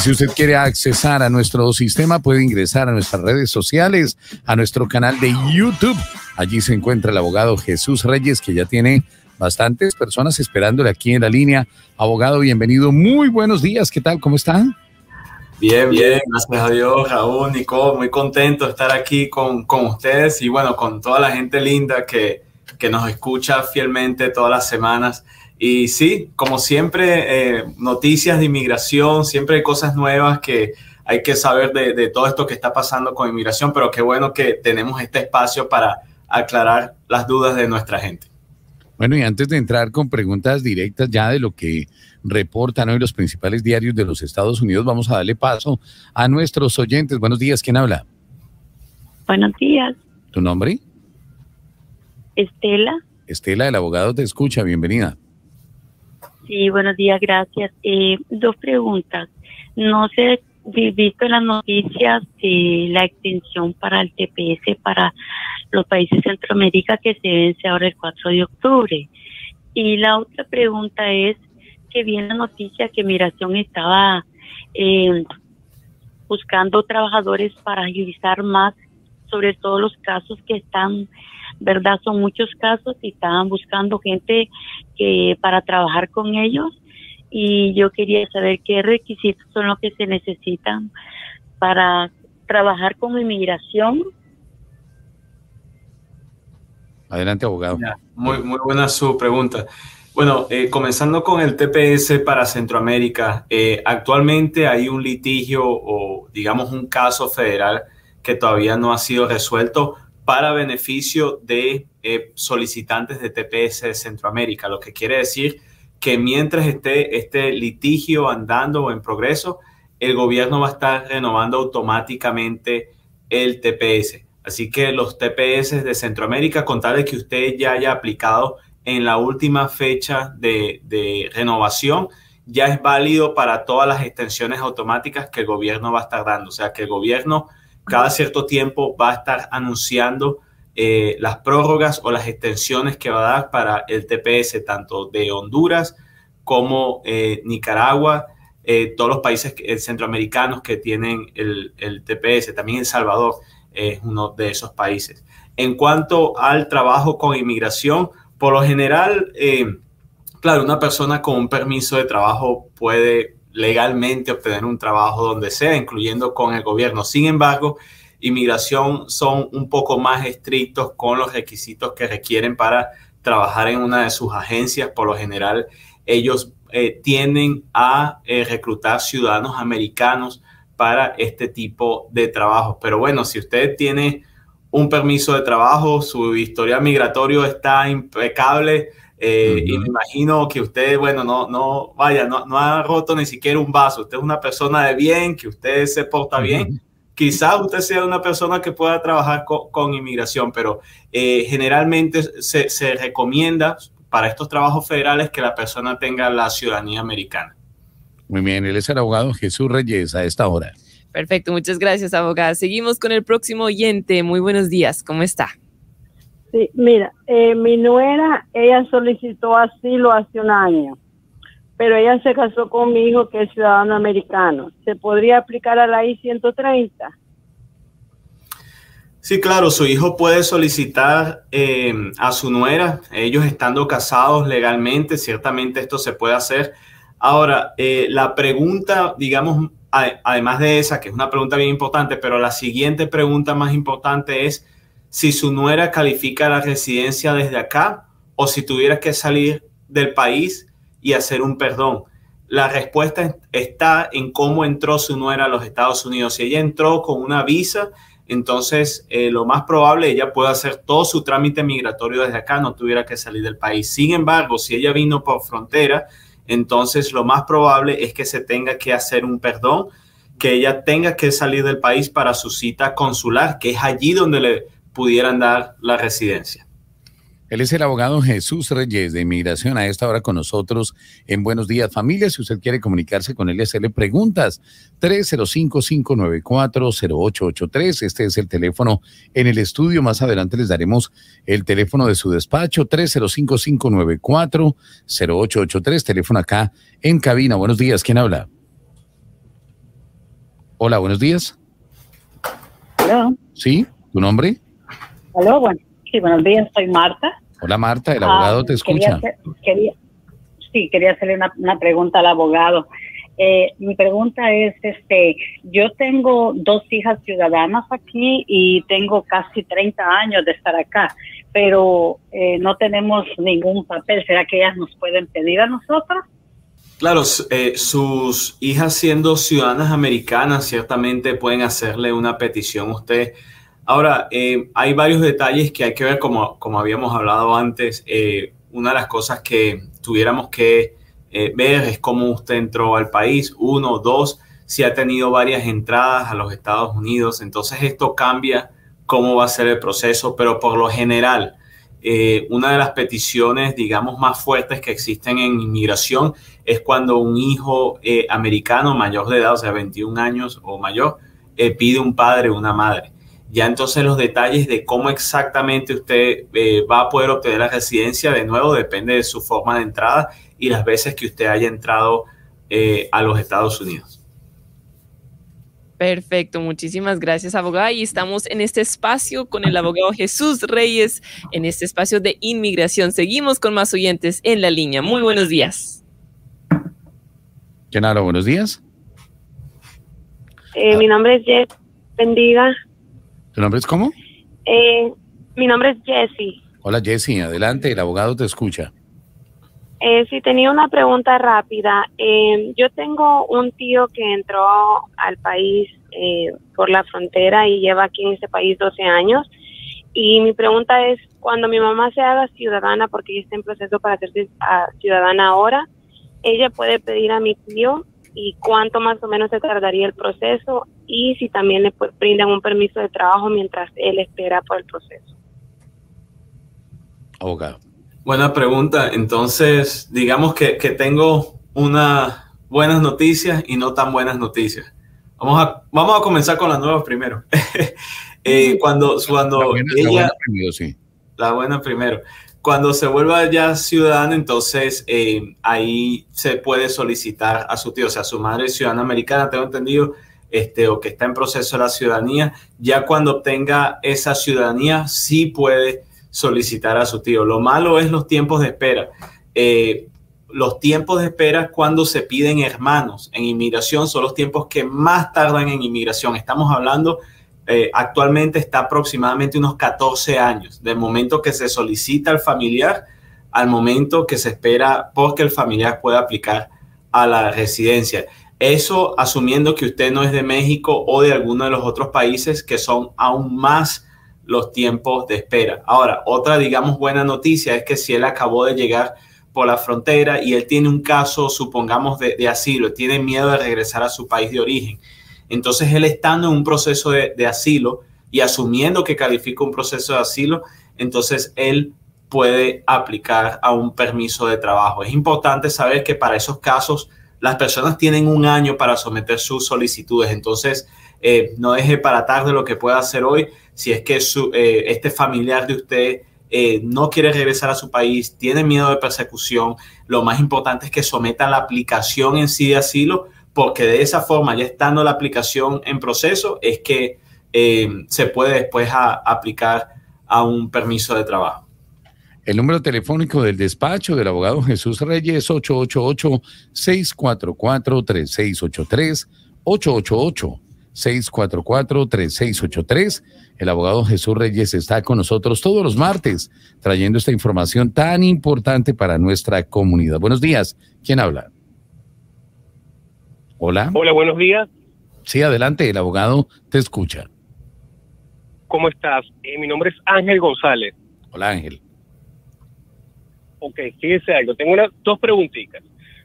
si usted quiere accesar a nuestro sistema, puede ingresar a nuestras redes sociales, a nuestro canal de YouTube. Allí se encuentra el abogado Jesús Reyes, que ya tiene bastantes personas esperándole aquí en la línea. Abogado, bienvenido. Muy buenos días. ¿Qué tal? ¿Cómo están? Bien, bien, gracias a Dios, Raúl, Nico, muy contento de estar aquí con, con ustedes y bueno, con toda la gente linda que, que nos escucha fielmente todas las semanas. Y sí, como siempre, eh, noticias de inmigración, siempre hay cosas nuevas que hay que saber de, todo esto que está pasando con inmigración, pero qué bueno que tenemos este espacio para aclarar las dudas de nuestra gente. Bueno, y antes de entrar con preguntas directas ya de lo que reportan hoy los principales diarios de los Estados Unidos, vamos a darle paso a nuestros oyentes. Buenos días, ¿quién habla? Buenos días. ¿Tu nombre? Estela. Estela, el abogado te escucha, bienvenida. Sí, buenos días, gracias. Eh, dos preguntas. No sé, visto en las noticias de la extensión para el TPS para los países de Centroamérica que se vence ahora el 4 de octubre. Y la otra pregunta es que vi en la noticia que Migración estaba eh, buscando trabajadores para agilizar más sobre todos los casos que están ¿verdad? Son muchos casos y estaban buscando gente que para trabajar con ellos y yo quería saber qué requisitos son los que se necesitan para trabajar con inmigración. Adelante, abogado. muy, muy buena su pregunta. Bueno, eh, comenzando con el TPS para Centroamérica, eh, actualmente hay un litigio o digamos un caso federal que todavía no ha sido resuelto para beneficio de eh, solicitantes de TPS de Centroamérica, lo que quiere decir que mientras esté este litigio andando o en progreso, el gobierno va a estar renovando automáticamente el TPS. Así que los TPS de Centroamérica, con tal de que usted ya haya aplicado en la última fecha de, de renovación, ya es válido para todas las extensiones automáticas que el gobierno va a estar dando. O sea, que el gobierno cada cierto tiempo va a estar anunciando eh, las prórrogas o las extensiones que va a dar para el TPS, tanto de Honduras como eh, Nicaragua, eh, todos los países centroamericanos que tienen el, el, TPS, también El Salvador es uno de esos países. En cuanto al trabajo con inmigración, por lo general, claro, una persona con un permiso de trabajo puede legalmente obtener un trabajo donde sea, incluyendo con el gobierno. Sin embargo, inmigración son un poco más estrictos con los requisitos que requieren para trabajar en una de sus agencias. Por lo general, ellos eh, tienden a eh, reclutar ciudadanos americanos para este tipo de trabajo. Pero bueno, si usted tiene un permiso de trabajo, su historia migratorio está impecable, eh, y me imagino que usted, bueno, no, no, vaya, no, no, ha roto ni siquiera un vaso. Usted es una persona de bien, que usted se porta bien. Quizás usted sea una persona que pueda trabajar con, inmigración, pero eh, generalmente se, se, recomienda para estos trabajos federales que la persona tenga la ciudadanía americana. Muy bien, él es el abogado Jesús Reyes a esta hora. Perfecto, muchas gracias, abogada. Seguimos con el próximo oyente. Muy buenos días, ¿cómo está? Sí, mira, eh, mi nuera, ella solicitó asilo hace un año, pero ella se casó con mi hijo que es ciudadano americano. ¿Se podría aplicar a la I-130? Sí, claro, su hijo puede solicitar eh, a su nuera, ellos estando casados legalmente, ciertamente esto se puede hacer. Ahora, eh, la pregunta, digamos, además de esa, que es una pregunta bien importante, pero la siguiente pregunta más importante es, si su nuera califica la residencia desde acá o si tuviera que salir del país y hacer un perdón. La respuesta está en cómo entró su nuera a los Estados Unidos. Si ella entró con una visa, entonces eh, lo más probable ella puede hacer todo su trámite migratorio desde acá, no tuviera que salir del país. Sin embargo, si ella vino por frontera, entonces lo más probable es que se tenga que hacer un perdón, que ella tenga que salir del país para su cita consular, que es allí donde le pudieran dar la residencia. Él es el abogado Jesús Reyes de Inmigración a esta hora con nosotros en Buenos Días Familia. Si usted quiere comunicarse con él y hacerle preguntas, 305-594-0883. Este es el teléfono en el estudio. Más adelante les daremos el teléfono de su despacho, 305-594-0883. Teléfono acá en cabina. Buenos días. ¿Quién habla? Hola, buenos días. Hola. ¿Sí? ¿Tu nombre? Hola, bueno. Sí, buenos días, soy Marta. Hola Marta, el abogado Ah, te escucha. Quería, hacer- quería- sí, quería hacerle una, una pregunta al abogado. Eh, mi pregunta es, este, yo tengo dos hijas ciudadanas aquí y tengo casi 30 años de estar acá, pero eh, no tenemos ningún papel. ¿Será que ellas nos pueden pedir a nosotros? Claro, eh, sus hijas siendo ciudadanas americanas ciertamente pueden hacerle una petición a usted. Ahora, eh, hay varios detalles que hay que ver, como, como habíamos hablado antes. Eh, una de las cosas que tuviéramos que eh, ver es cómo usted entró al país. Uno, dos, si ha tenido varias entradas a los Estados Unidos. Entonces esto cambia cómo va a ser el proceso, pero por lo general, una de las peticiones, digamos, más fuertes que existen en inmigración es cuando un hijo americano mayor de edad, o sea, 21 años o mayor, pide un padre o una madre. Ya entonces los detalles de cómo exactamente usted eh, va a poder obtener la residencia, de nuevo, depende de su forma de entrada y las veces que usted haya entrado eh, a los Estados Unidos. Perfecto, muchísimas gracias, abogada. Y estamos en este espacio con el abogado Jesús Reyes, en este espacio de inmigración. Seguimos con más oyentes en la línea. Muy buenos días. ¿Quién habla? Buenos días. Eh, mi nombre es Jess. Bendiga. ¿Tu nombre es cómo? Eh, mi nombre es Jessie. Hola Jessy, adelante, el abogado te escucha. Eh, sí, tenía una pregunta rápida. Eh, yo tengo un tío que entró al país eh, por la frontera y lleva aquí en este país 12 años. Y mi pregunta es, cuando mi mamá se haga ciudadana, porque ella está en proceso para hacerse ah, ciudadana ahora, ella puede pedir a mi tío y cuánto más o menos se tardaría el proceso y si también le brindan un permiso de trabajo mientras él espera por el proceso. Abogado. Buena pregunta. Entonces, digamos que, que tengo unas buenas noticias y no tan buenas noticias. Vamos a, vamos a comenzar con las nuevas primero. Eh, cuando La cuando buena- la ella, buena primero, sí. la buena primero. Cuando se vuelva ya ciudadana, entonces eh, ahí se puede solicitar a su tío, o sea, su madre es ciudadana americana, tengo entendido, este, o que está en proceso de la ciudadanía. Ya cuando obtenga esa ciudadanía, sí puede solicitar a su tío. Lo malo es los tiempos de espera. Eh, los tiempos de espera cuando se piden hermanos en inmigración son los tiempos que más tardan en inmigración. Estamos hablando eh, actualmente está aproximadamente unos 14 años, del momento que se solicita al familiar al momento que se espera porque el familiar pueda aplicar a la residencia. Eso asumiendo que usted no es de México o de alguno de los otros países que son aún más los tiempos de espera. Ahora, otra, digamos, buena noticia es que si él acabó de llegar por la frontera y él tiene un caso, supongamos, de, asilo, tiene miedo de regresar a su país de origen, entonces, él estando en un proceso de, asilo y asumiendo que califica un proceso de asilo, entonces él puede aplicar a un permiso de trabajo. Es importante saber que para esos casos las personas tienen un año para someter sus solicitudes. Entonces, eh, no deje para tarde lo que pueda hacer hoy. Si es que su, eh, este familiar de usted eh, no quiere regresar a su país, tiene miedo de persecución, lo más importante es que someta la aplicación en sí de asilo porque de esa forma, ya estando la aplicación en proceso, es que eh, se puede después aplicar a un permiso de trabajo. El número telefónico del despacho del abogado Jesús Reyes, 888-644-3683, 888-644-3683. El abogado Jesús Reyes está con nosotros todos los martes trayendo esta información tan importante para nuestra comunidad. Buenos días. ¿Quién habla? Hola. Hola, buenos días. Sí, adelante, el abogado te escucha. ¿Cómo estás? Eh, mi nombre es Ángel González. Hola, Ángel. Ok, fíjese algo. Tengo dos preguntitas.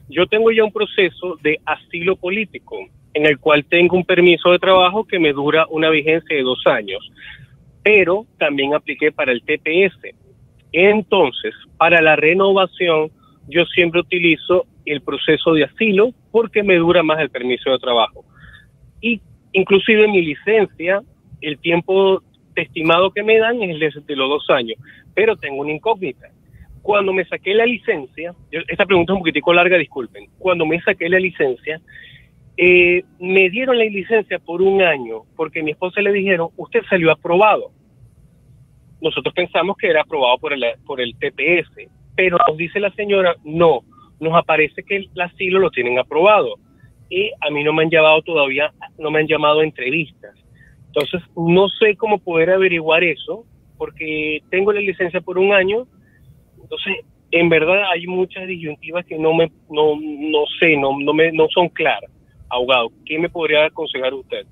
Yo tengo ya un proceso de asilo político en el cual tengo un permiso de trabajo que me dura una vigencia de dos años, pero también apliqué para el TPS. Entonces, para la renovación, yo siempre utilizo el proceso de asilo porque me dura más el permiso de trabajo. Y inclusive mi licencia, el tiempo estimado que me dan es de los dos años, pero tengo una incógnita. Cuando me saqué la licencia, esta pregunta es un poquitico larga, disculpen, cuando me saqué la licencia, eh, me dieron la licencia por un año porque mi esposa le dijeron, usted salió aprobado. Nosotros pensamos que era aprobado por el, por el TPS, pero nos dice la señora, no, nos aparece que el asilo lo tienen aprobado. Y a mí no me han llamado todavía, no me han llamado a entrevistas. Entonces, no sé cómo poder averiguar eso, porque tengo la licencia por un año. Entonces, en verdad hay muchas disyuntivas que no me, no, no sé, no, no, me, no son claras. Abogado, ¿qué me podría aconsejar usted?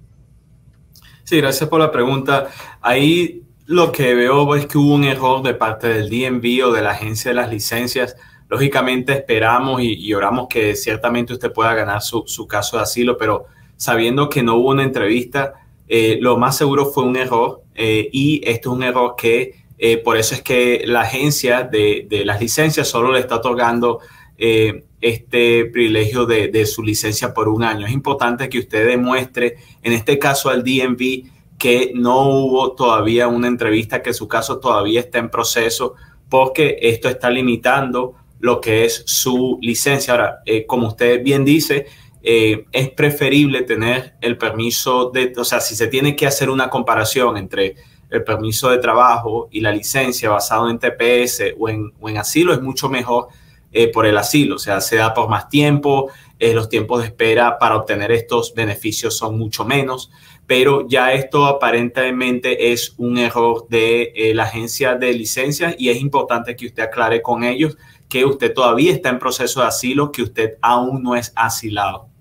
Sí, gracias por la pregunta. Ahí lo que veo es que hubo un error de parte del DMV o de la agencia de las licencias. Lógicamente esperamos y, oramos que ciertamente usted pueda ganar su, su, caso de asilo, pero sabiendo que no hubo una entrevista, eh, lo más seguro fue un error eh, y esto es un error que eh, por eso es que la agencia de, las licencias solo le está otorgando este privilegio de, su licencia por un año. Es importante que usted demuestre, en este caso al DMV, que no hubo todavía una entrevista, que su caso todavía está en proceso, porque esto está limitando lo que es su licencia. Ahora, como usted bien dice, eh, es preferible tener el permiso de, o sea, si se tiene que hacer una comparación entre el permiso de trabajo y la licencia basado en TPS o en, asilo, es mucho mejor eh, por el asilo, o sea, se da por más tiempo, eh, los tiempos de espera para obtener estos beneficios son mucho menos, pero ya esto aparentemente es un error de la agencia de licencias y es importante que usted aclare con ellos que usted todavía está en proceso de asilo, que usted aún no es asilado.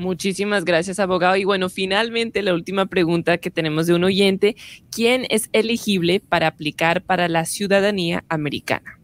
Muchísimas gracias, abogado. Y bueno, finalmente la última pregunta que tenemos de un oyente, ¿quién es elegible para aplicar para la ciudadanía americana?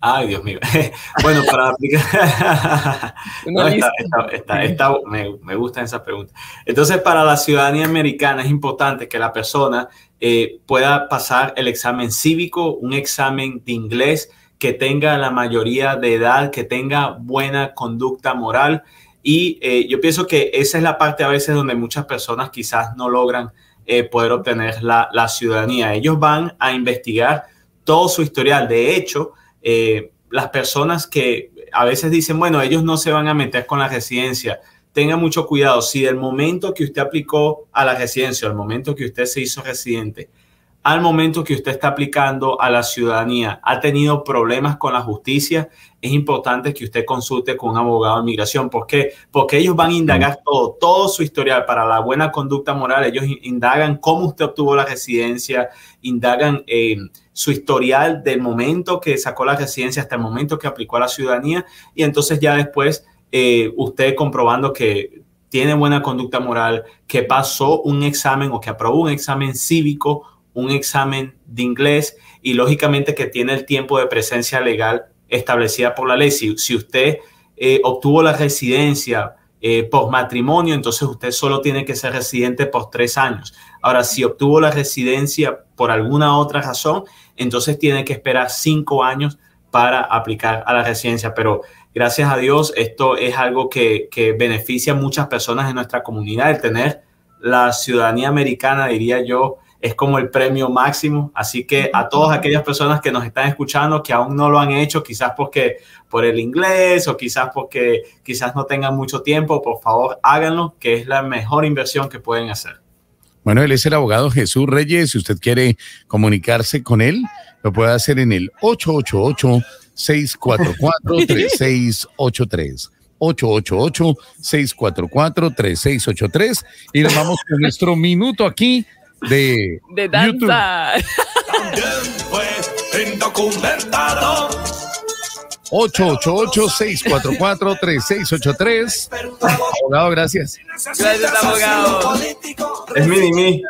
Ay, Dios mío. bueno, para aplicar... me, gusta esa pregunta. Entonces, para la ciudadanía americana es importante que la persona eh, pueda pasar el examen cívico, un examen de inglés, que tenga la mayoría de edad, que tenga buena conducta moral y eh, yo pienso que esa es la parte a veces donde muchas personas quizás no logran eh, poder obtener la, ciudadanía. Ellos van a investigar todo su historial. De hecho, eh, las personas que a veces dicen, bueno, ellos no se van a meter con la residencia, tenga mucho cuidado. Si del momento que usted aplicó a la residencia, al momento que usted se hizo residente, al momento que usted está aplicando a la ciudadanía ha tenido problemas con la justicia, es importante que usted consulte con un abogado de inmigración. ¿Por qué? Porque ellos van a indagar todo, todo su historial para la buena conducta moral. Ellos indagan cómo usted obtuvo la residencia, indagan eh, su historial del momento que sacó la residencia hasta el momento que aplicó a la ciudadanía y entonces ya después eh, usted comprobando que tiene buena conducta moral, que pasó un examen o que aprobó un examen cívico un examen de inglés y lógicamente que tiene el tiempo de presencia legal establecida por la ley. Si, usted eh, obtuvo la residencia eh, por matrimonio, entonces usted solo tiene que ser residente por tres años. Ahora, si obtuvo la residencia por alguna otra razón, entonces tiene que esperar cinco años para aplicar a la residencia. Pero gracias a Dios, esto es algo que, que beneficia a muchas personas en nuestra comunidad, el tener la ciudadanía americana, diría yo, es como el premio máximo. Así que a todas aquellas personas que nos están escuchando que aún no lo han hecho, quizás porque por el inglés o quizás porque quizás no tengan mucho tiempo, por favor háganlo, que es la mejor inversión que pueden hacer. Bueno, él es el abogado Jesús Reyes. Si usted quiere comunicarse con él, lo puede hacer en el 888-644-3683. 888-644-3683. Y nos vamos con nuestro minuto aquí de, de danza. También fue indocumentado. 888-644-3683. Abogado, gracias. Gracias, abogado. Es mini, mini.